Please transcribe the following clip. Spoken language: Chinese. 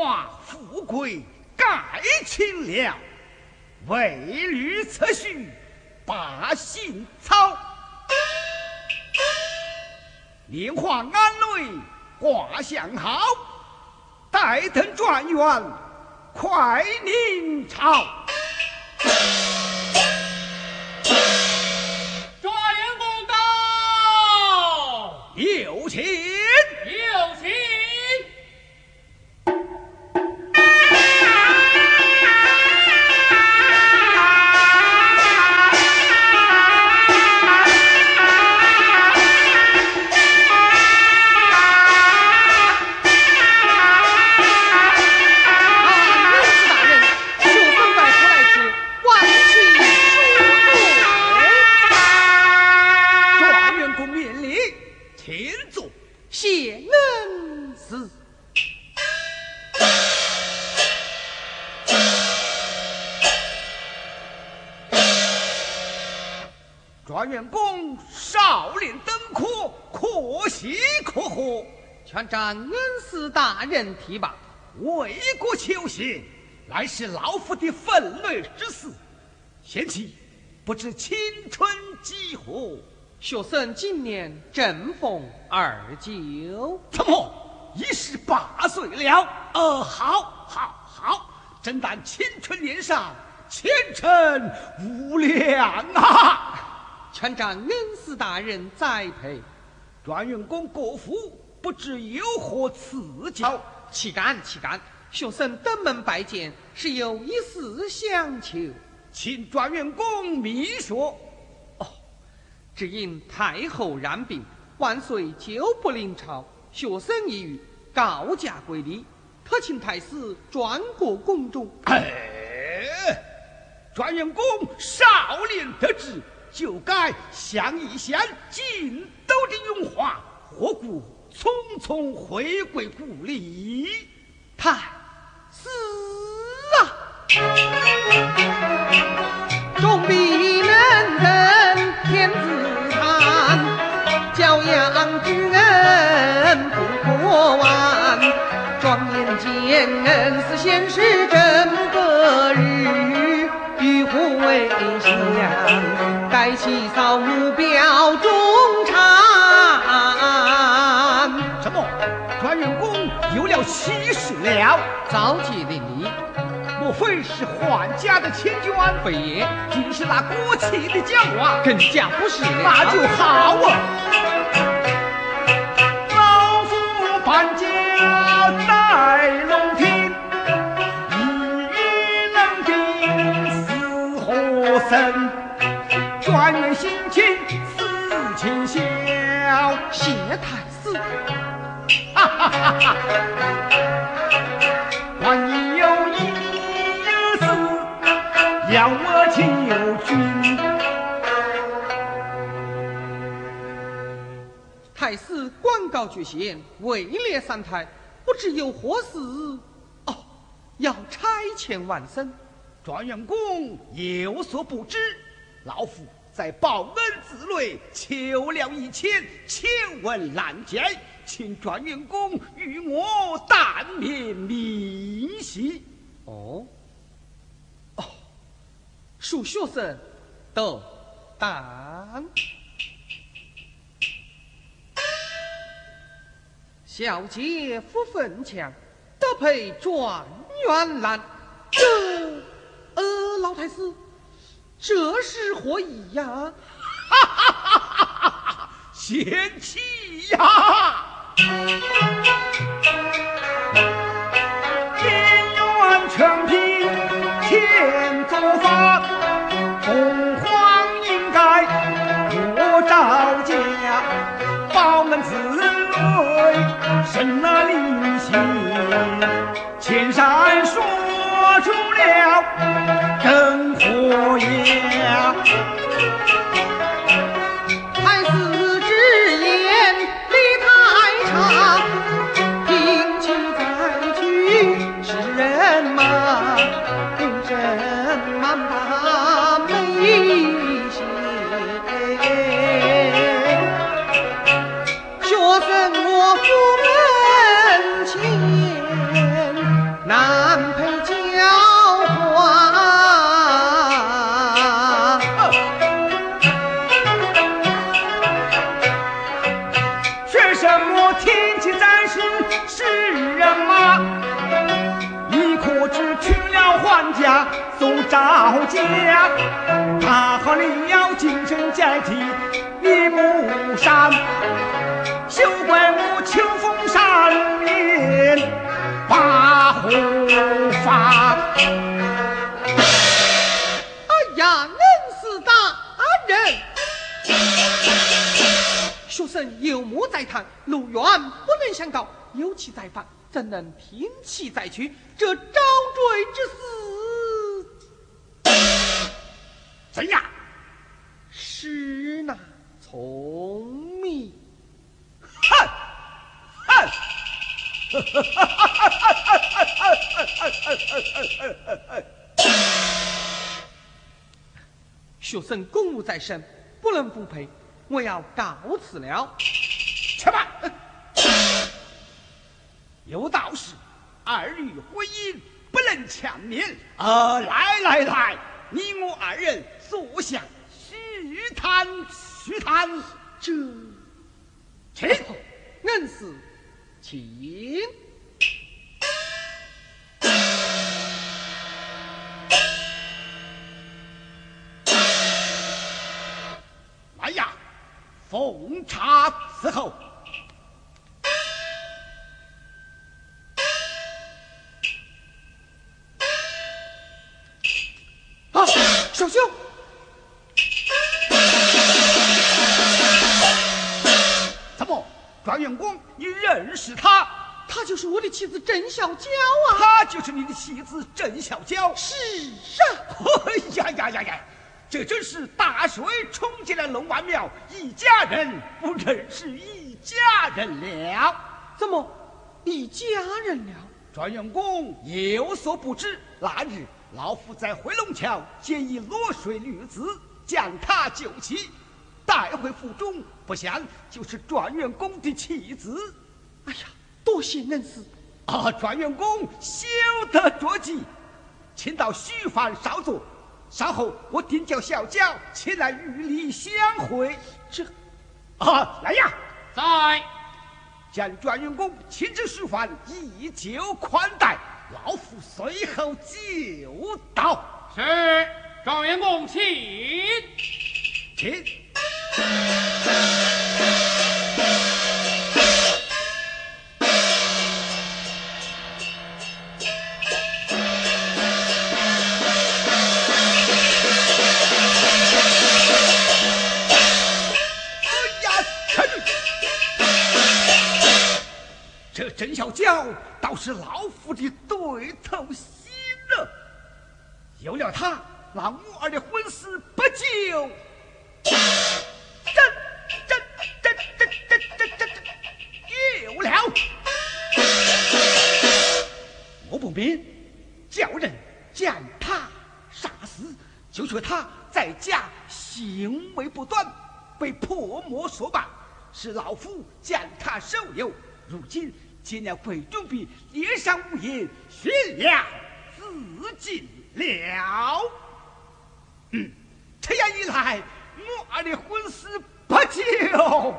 华富贵盖清了，为女则婿把心操。年华安内卦象好，待等状元快临朝。请坐。谢恩师。状元公少年登科，可喜可贺，全仗恩师大人提拔。为国求贤，乃是老夫的分内之事。贤妻，不知青春几何？学生今年正逢二九，怎么已十八岁了？呃，好，好，好，真当青春年少，前程无量啊！全仗恩师大人栽培。状元公国父不知有何赐教？岂敢岂敢！学生登门拜见，是有一事相求。请状元公明说。只因太后染病，万岁久不临朝，学生一语告假归里，特请太师转过宫中。哎，状元公少年得志，就该想一想晋都的荣华，何故匆匆回归故里？太师啊，完。状元见恩师先是真个日，与虎为相，该起扫墓表中禅。什么？状元公有了喜事了？召集的你，莫非是桓家的千眷？非也，竟是那国戚的讲话？更加不是了。那就好啊！老夫搬家和生。状元心情似情晓，谢太师。哈哈哈哈！万一有一事，要我求君。太师官告巨贤，位列三台，不知有何事？哦，要差遣万僧。状元公有所不知，老夫在报恩之内求了一千，千问难解，请状元公与我但免明细。哦，哦，恕学生斗胆。小姐夫分强，得配状元郎。这，呃，老太师，这是何意呀？贤妻呀！姻缘全凭天作法，洪荒应该我赵家，宝门之内生了灵犀，千山说住了更何言？赵家，他和你要精神阶梯一不善，休怪我秋风山面把胡发。哎呀，恩师大人，学生有目在堂，路远不能相告，有其在访，怎能平气再去？这招赘之死，怎样？是那聪明。哼哼！学生公务在身，不能不陪，我要告辞了。去吧。有道是，儿女婚姻不能强勉。呃，来来来，你我二人坐下叙谈叙谈。这，请恩师，请。来呀，奉茶伺候。状元公，你认识他？她就是我的妻子郑小娇啊。她就是你的妻子郑小娇。是啊，哎呀呀呀呀！这真是大水冲进了龙王庙，一家人不认识一家人了。怎么一家人了？状元公有所不知，那日老夫在回龙桥见一落水女子，将她救起，带回府中，不想就是状元公的妻子。哎呀，多谢恩师。啊，状元公休得着急，请到虚房稍坐，稍后我定叫小娇前来与你相会。这啊，来呀！在。将状元公请至书房，以酒款待。老夫随后就到。是，状元公请。请。哎呀，臣这郑小娇倒是老夫的对头戏了。有了她，那母儿的婚事不就真真真真真真真有了！我不便叫人将他杀死，就说他在家行为不端，被泼墨所绑，是老夫将他收留。如今今了费中笔脸上无银，悬梁自尽了。嗯，这样一来。我的婚事不就